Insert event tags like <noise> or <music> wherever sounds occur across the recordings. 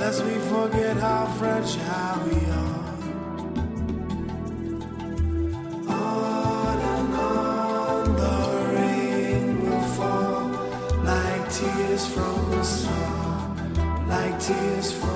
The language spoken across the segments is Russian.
lest we forget how fragile we are. On and on the rain will fall like tears from a star, like tears from.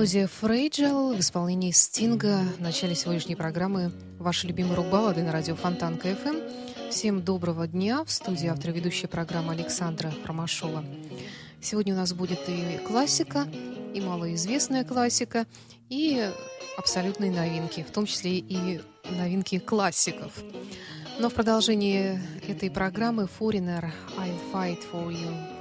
Мелодия Fragile в исполнении Стинга в начале сегодняшней программы «Ваши любимые рок-баллады» на радио Фонтанка FM. Всем доброго дня. В студии автор ведущая программа Александра Ромашова. Сегодня у нас будет и классика, и малоизвестная классика, и абсолютные новинки, в том числе и новинки классиков. Но в продолжении этой программы Foreigner «I'll fight for you»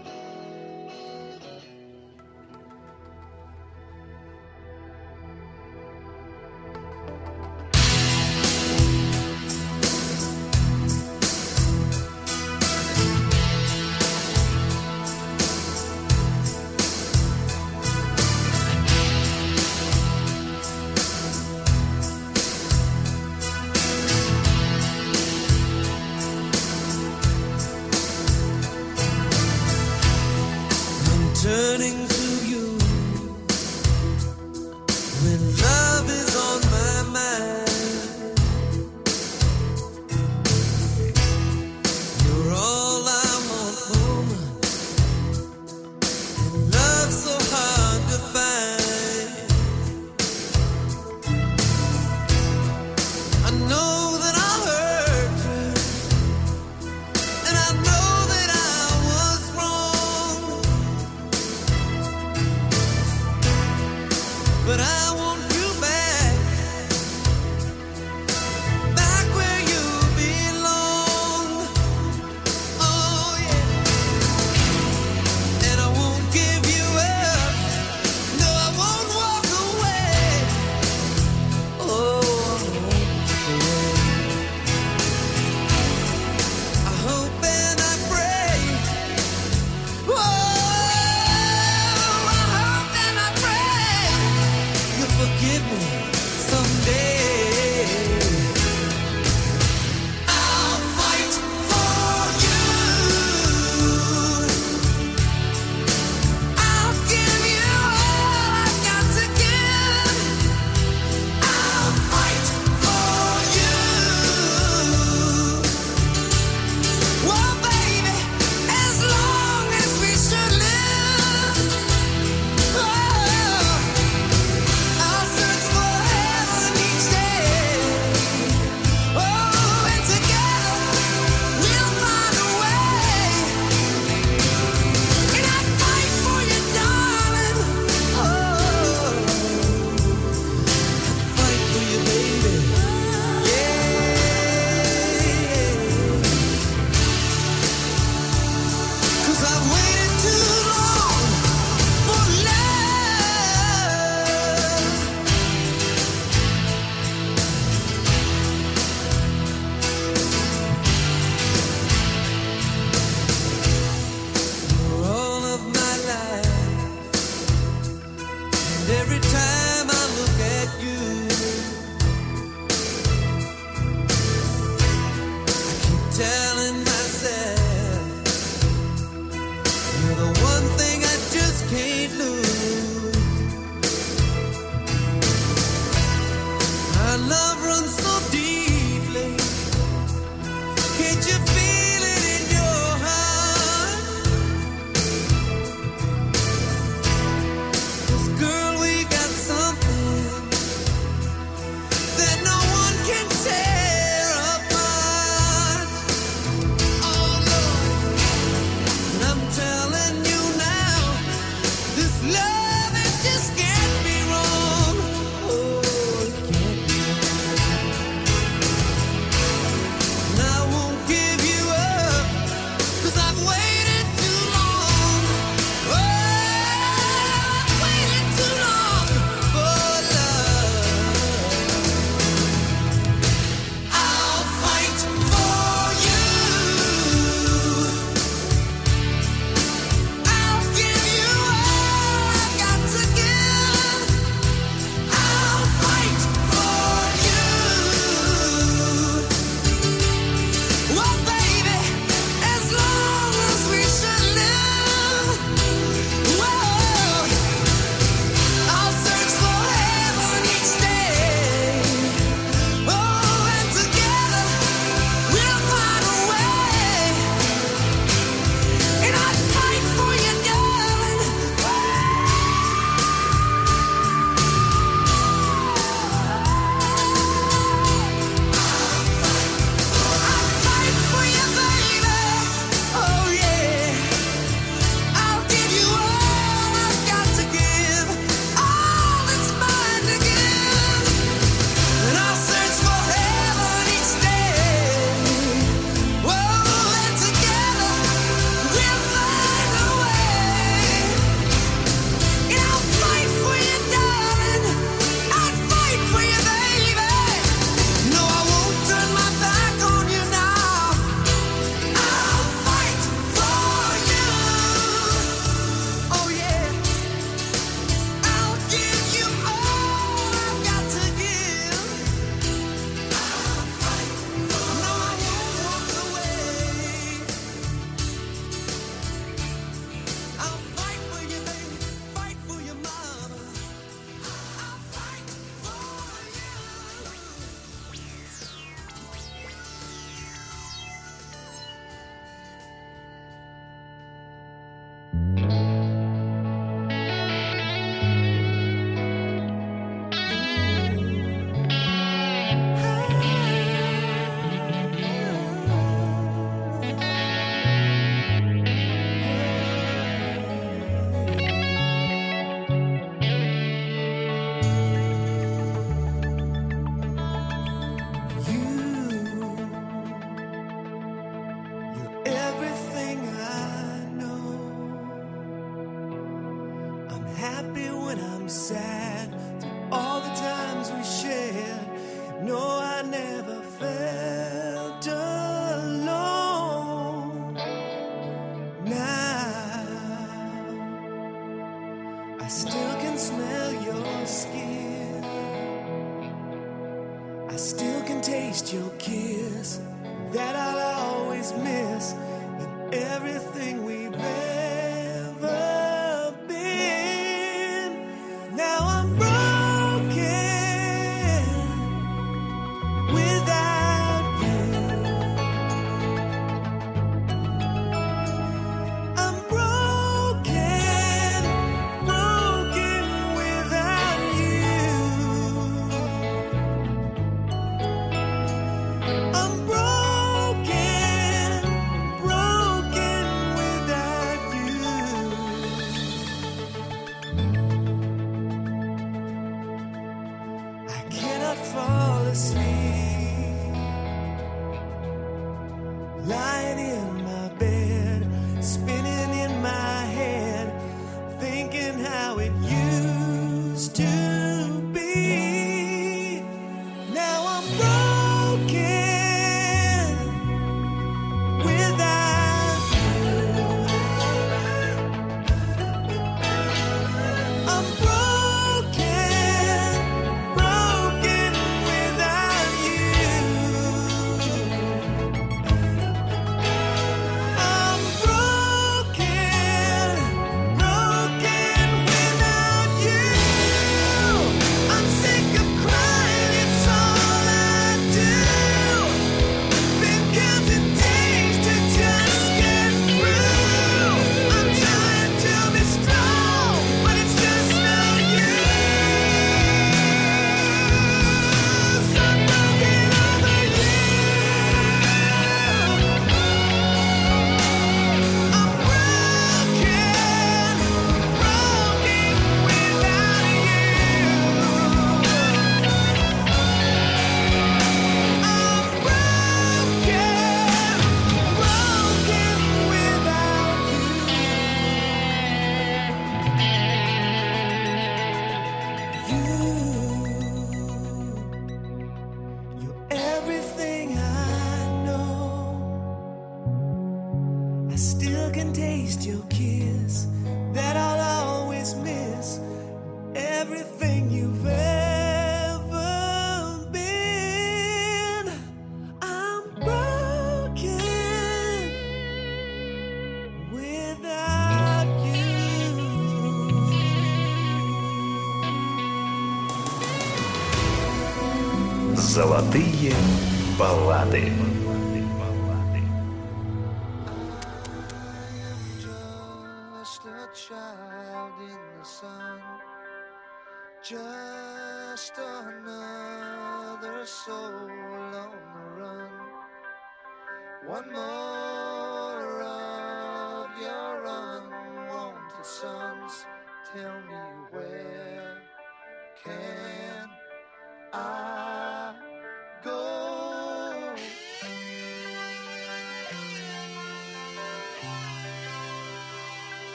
One more of your unwanted sons. Tell me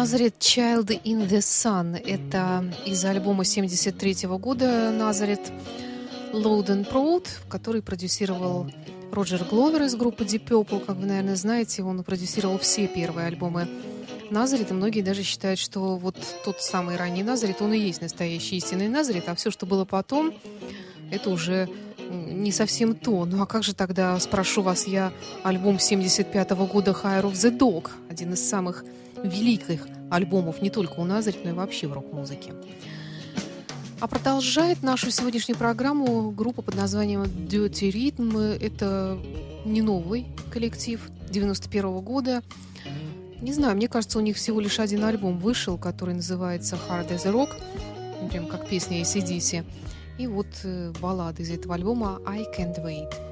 Назарет Child in the Sun. Это из альбома 73 года Назарет Load and Proud, который продюсировал Роджер Гловер из группы Deep Purple. Как вы, наверное, знаете, он продюсировал все первые альбомы Назарет, и многие даже считают, что вот тот самый ранний Назарет, он и есть настоящий истинный Назарет, а все, что было потом, это уже не совсем то. Ну а как же тогда, спрошу вас я, альбом 75 -го года Higher of the Dog, один из самых великих альбомов не только у Назарет, но и вообще в рок-музыке. А продолжает нашу сегодняшнюю программу группа под названием Dirty Rhythm. Это не новый коллектив 91 -го года. Не знаю, мне кажется, у них всего лишь один альбом вышел, который называется Hard as a Rock, прям как песня ACDC. И вот э, баллада из этого альбома I Can't Wait.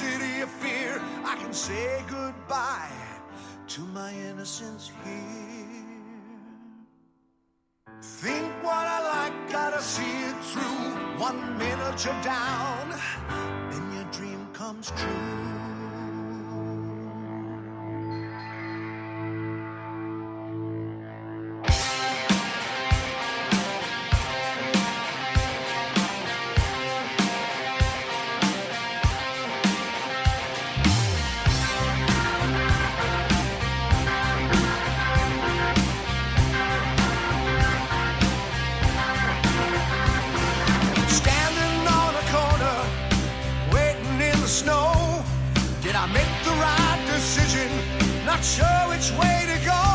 city of fear, I can say goodbye to my innocence here. Think what I like, gotta see it through. One minute you're down, then your dream comes true. not sure which way to go.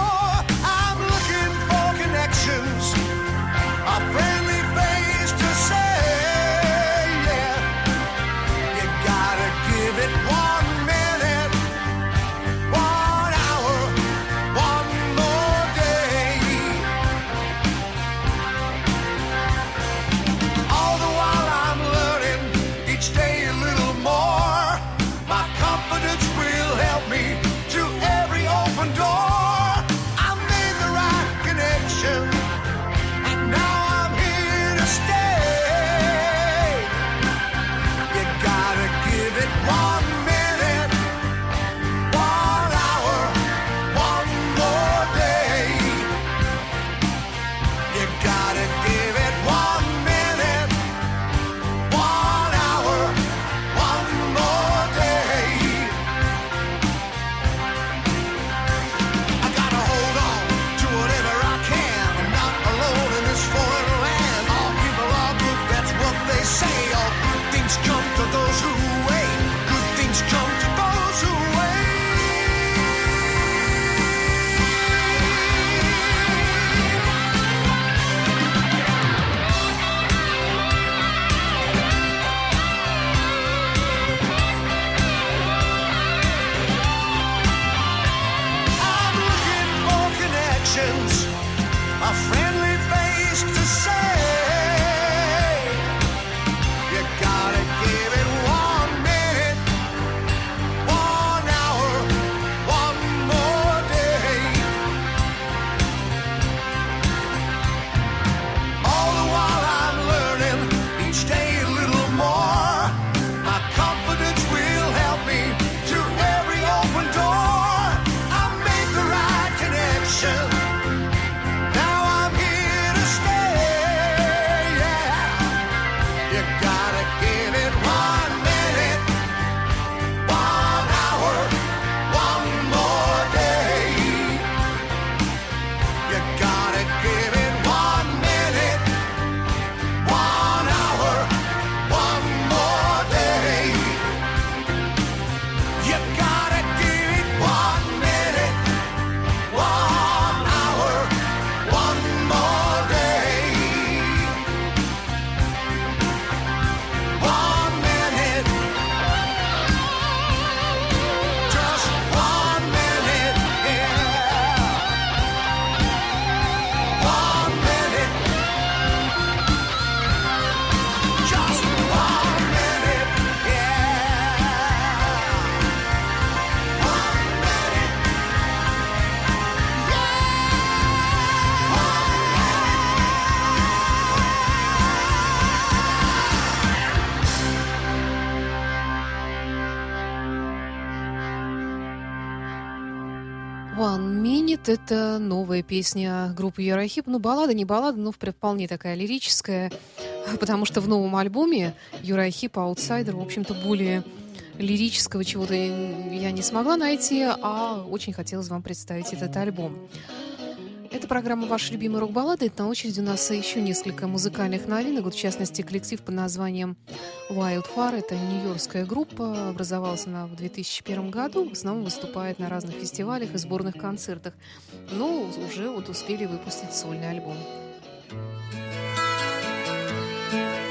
Вот это новая песня группы Юрахип. Ну, баллада, не баллада, но вполне такая лирическая. <laughs> Потому что в новом альбоме Юрахип а «Аутсайдер», в общем-то, более лирического чего-то я не смогла найти, а очень хотелось вам представить этот альбом. Это программа «Ваши любимые рок-баллады». На очереди у нас еще несколько музыкальных новинок. Вот, в частности, коллектив под названием Wildfire. Это нью-йоркская группа. Образовалась она в 2001 году. В основном выступает на разных фестивалях и сборных концертах. Но уже вот успели выпустить сольный альбом. The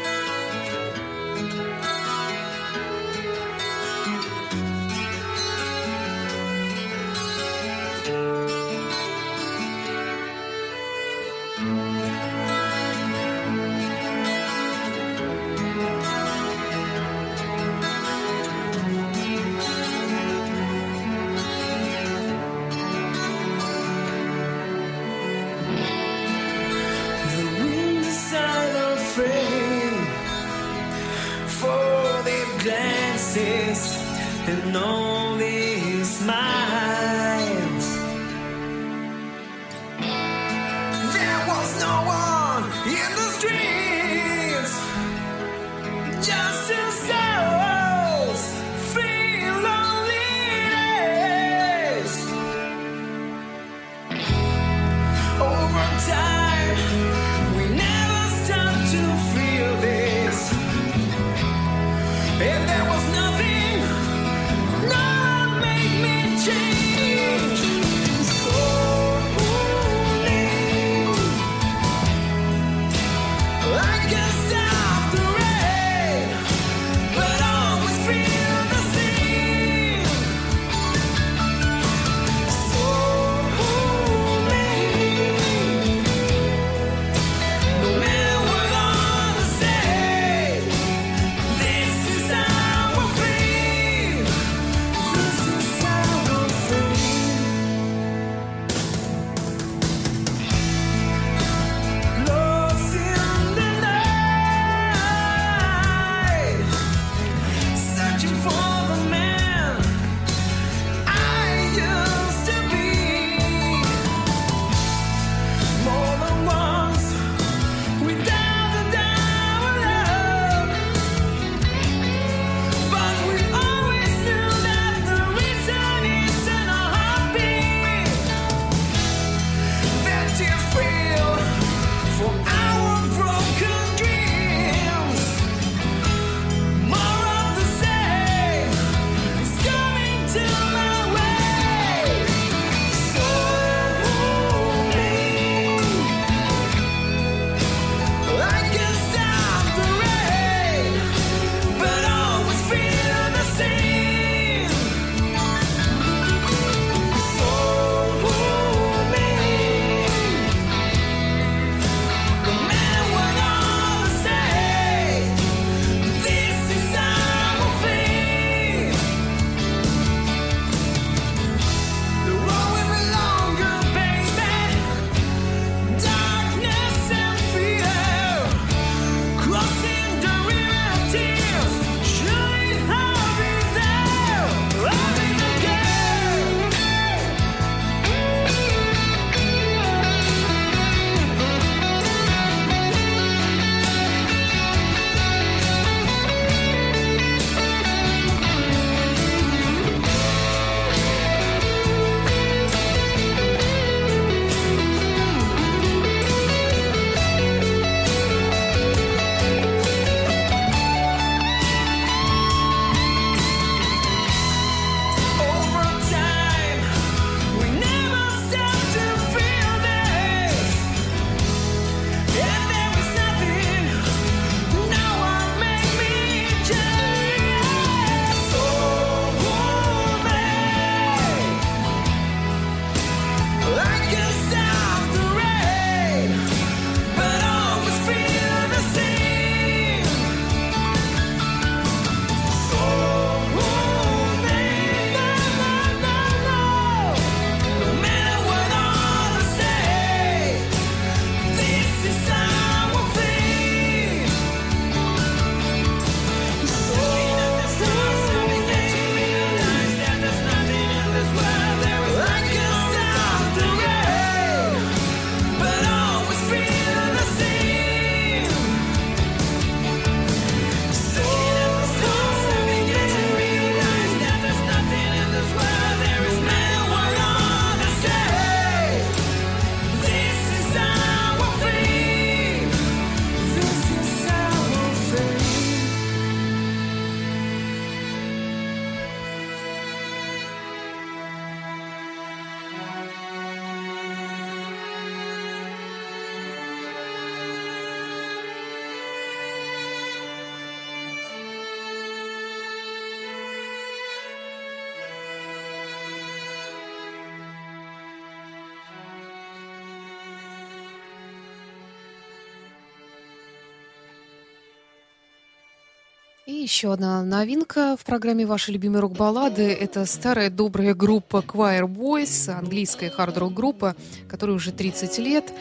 И еще одна новинка в программе «Ваши любимые рок-баллады» — это старая добрая группа Choir Boys, английская хард-рок группа, которая уже 30 лет.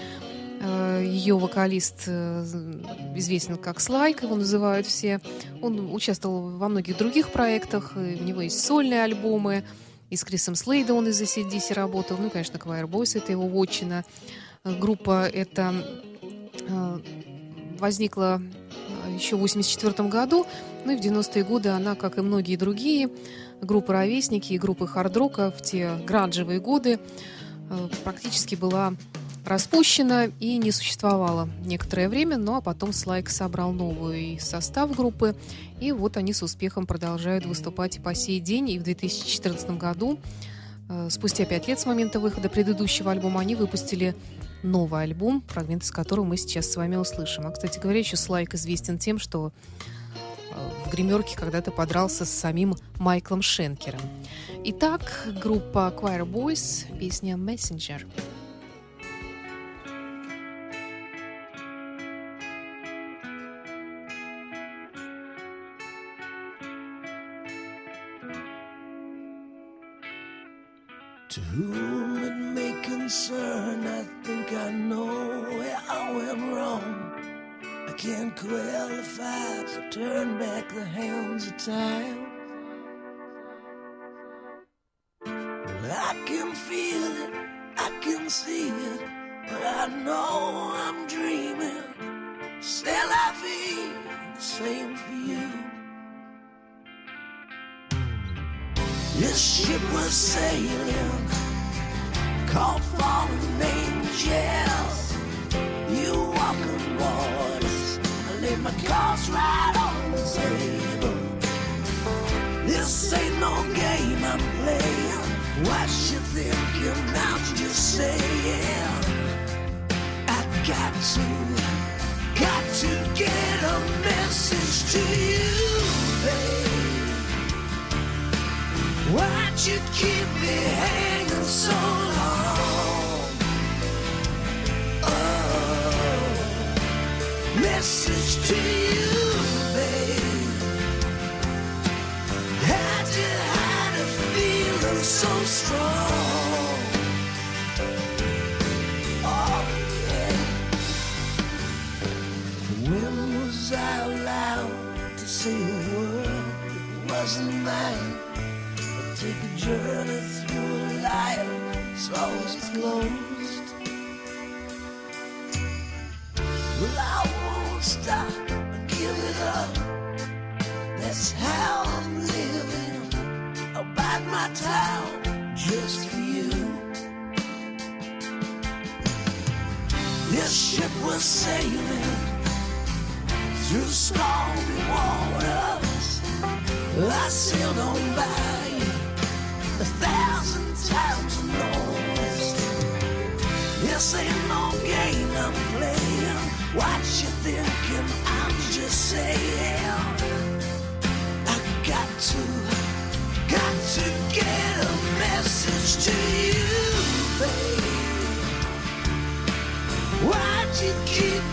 Э, Ее вокалист э, известен как Слайк, его называют все. Он участвовал во многих других проектах, и у него есть сольные альбомы. И с Крисом Слейда он из ACDC работал. Ну, и, конечно, Choir Boys — это его вотчина. Э, Группа эта э, возникла э, еще в 1984 году. Ну и в 90-е годы она, как и многие другие группы ровесники и группы хард-рока в те гранжевые годы, э, практически была распущена и не существовала некоторое время, ну а потом Слайк собрал новый состав группы, и вот они с успехом продолжают выступать и по сей день, и в 2014 году, э, спустя пять лет с момента выхода предыдущего альбома, они выпустили новый альбом, фрагмент из которого мы сейчас с вами услышим. А, кстати говоря, еще Слайк известен тем, что э, в гримерке когда-то подрался с самим Майклом Шенкером. Итак, группа Choir Boys, песня «Messenger». To whom it may concern, I think I know where I went wrong. I can't qualify to turn back the hands of time. Well, I can feel it, I can see it, but I know I'm dreaming. Still, I feel the same for you. This ship was sailing, called fallen angels. You walk on waters, I lay my cards right on the table. This ain't no game I'm playing. What you thinking? I'm just saying. I got to, got to get a message to you, babe. Why'd you keep me hanging so long? Oh, message to you, babe. How'd you hide a feeling so strong? Oh, yeah. When was I allowed to say a word that wasn't mine? Take a journey through a life that's always closed. Well, I won't stop or give it up. That's how I'm living. I'll bide my time just for you. This ship was sailing through stormy waters. I sailed on by This ain't no game I'm playing. What you thinking? I'm just saying. I got to, got to get a message to you, babe. Why'd you keep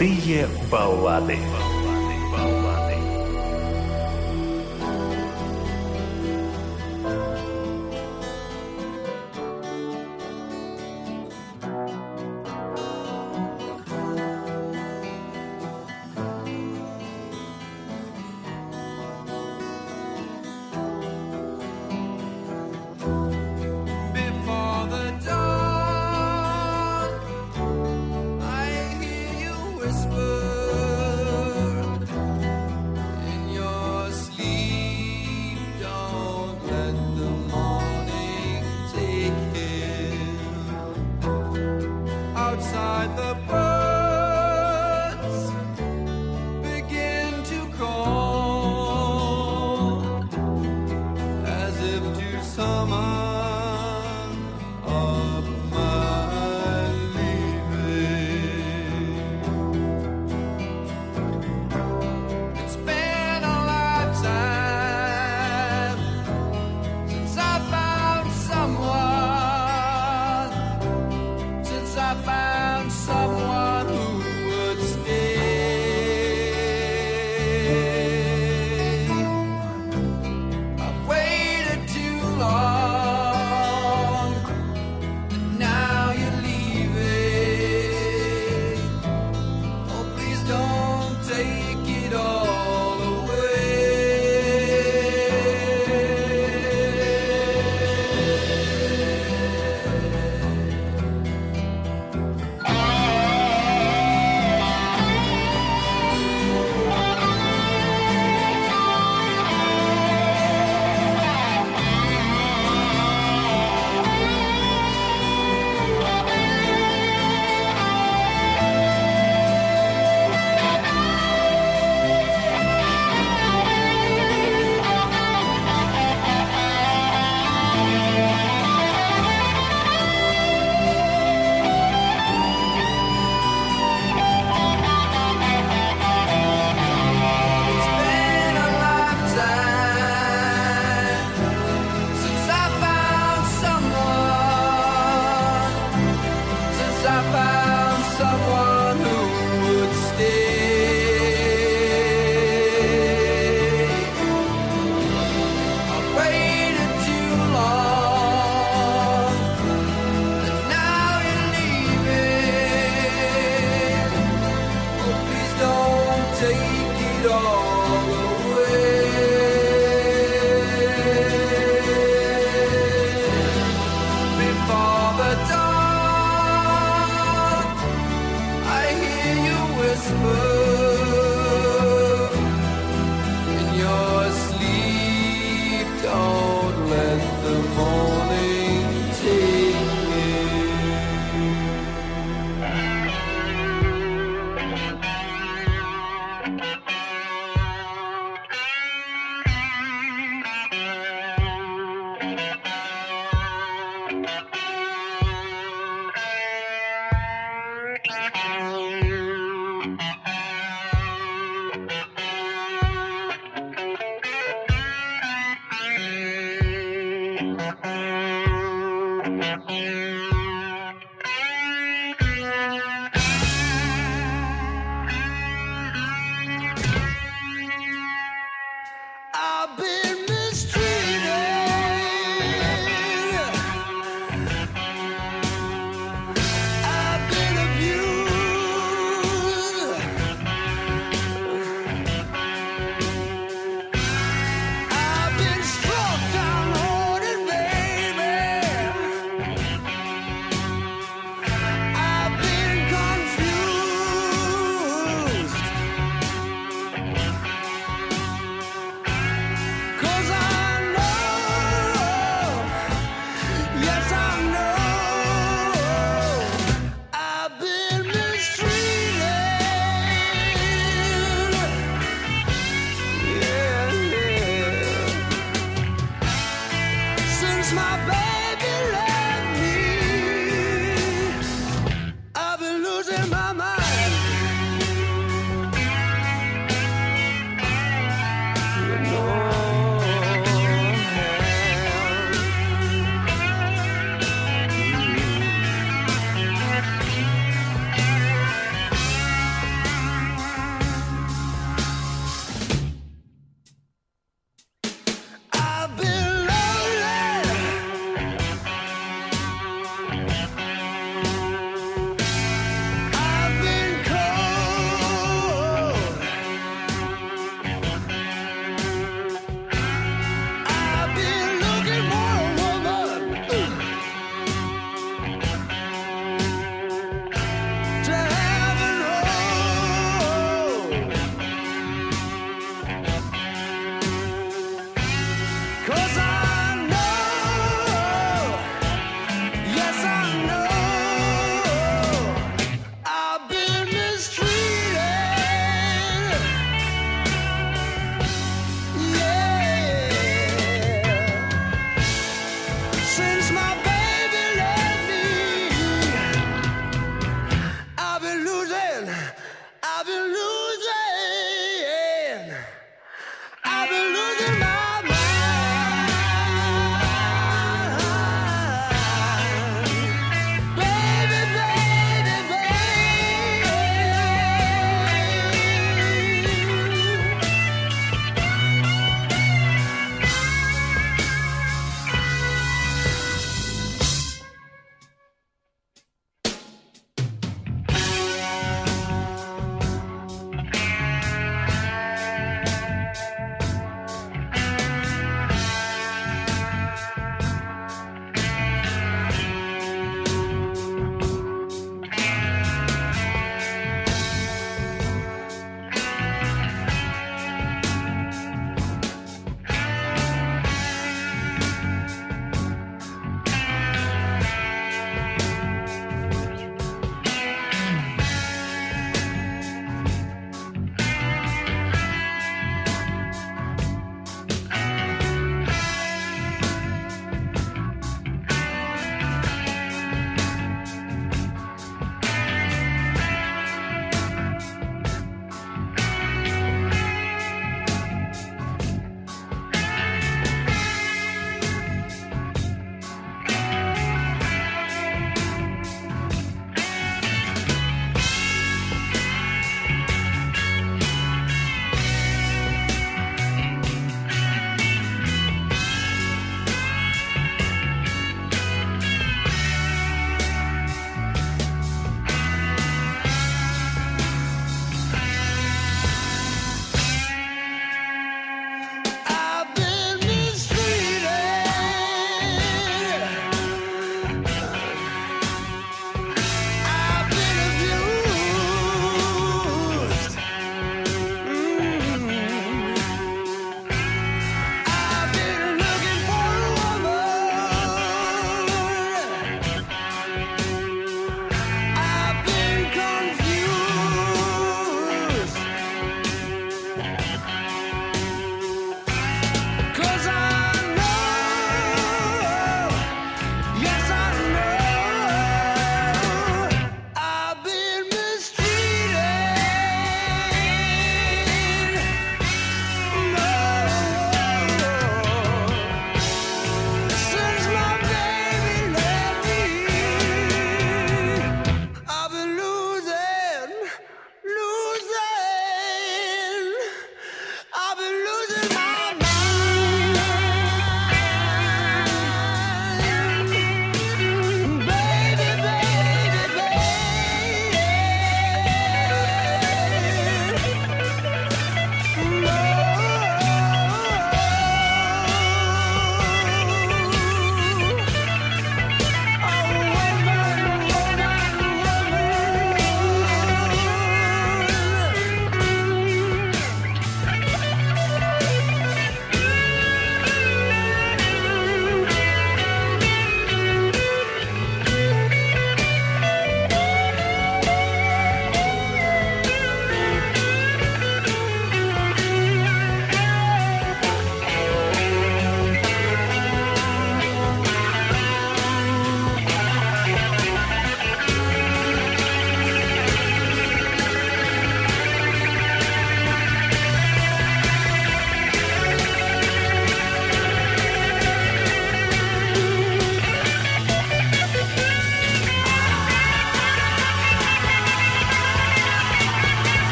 Золотые баллады. the the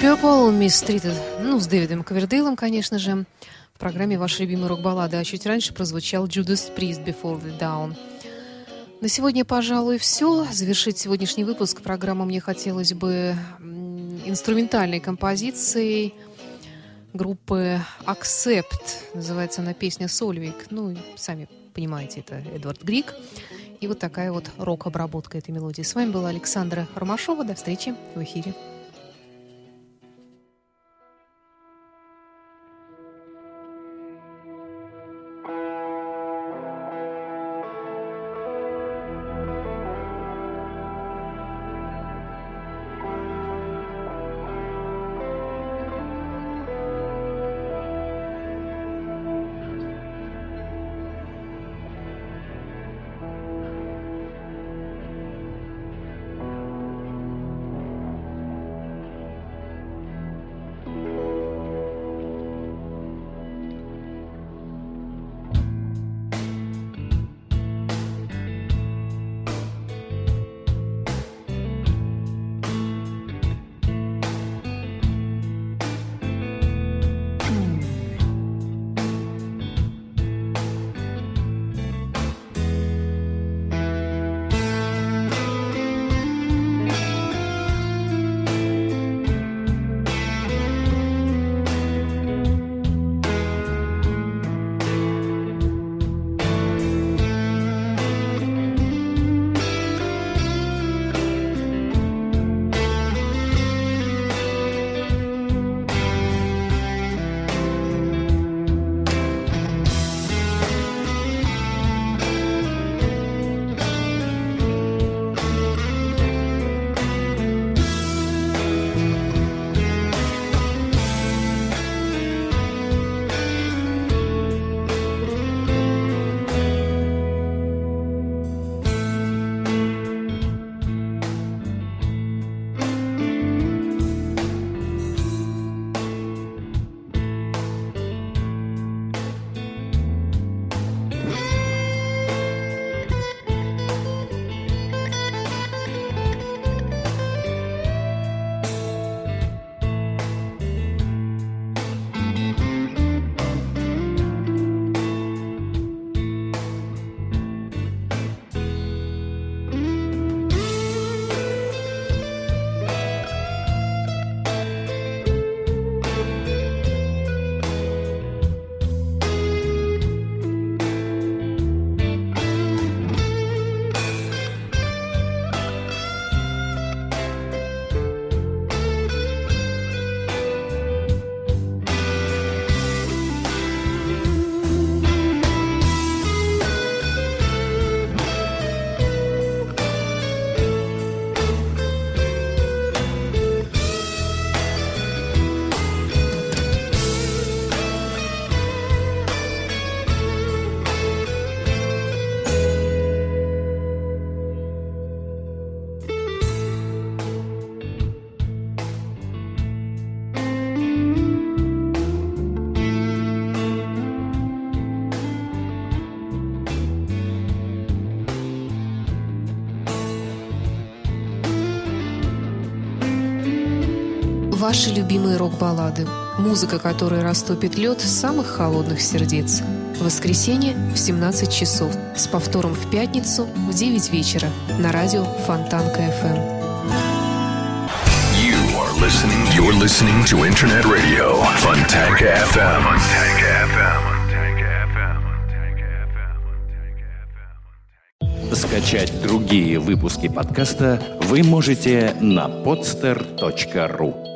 Purple, Miss Treated, ну, с Дэвидом Ковердейлом, конечно же. В программе «Ваши любимые рок-баллады», а чуть раньше прозвучал Judas Priest Before the Down. На сегодня, пожалуй, все. Завершить сегодняшний выпуск программы мне хотелось бы инструментальной композицией группы Accept. Называется она песня «Сольвик». Ну, сами понимаете, это Эдвард Грик. И вот такая вот рок-обработка этой мелодии. С вами была Александра Ромашова. До встречи в эфире. Ваши любимые рок-баллады. Музыка, которая растопит лед самых холодных сердец. В воскресенье в 17 часов. С повтором в пятницу в 9 вечера. На радио Фонтанка FM. You are listening. You're listening to Internet Radio. Fontanka FM. Скачать другие выпуски подкаста вы можете на podster.ru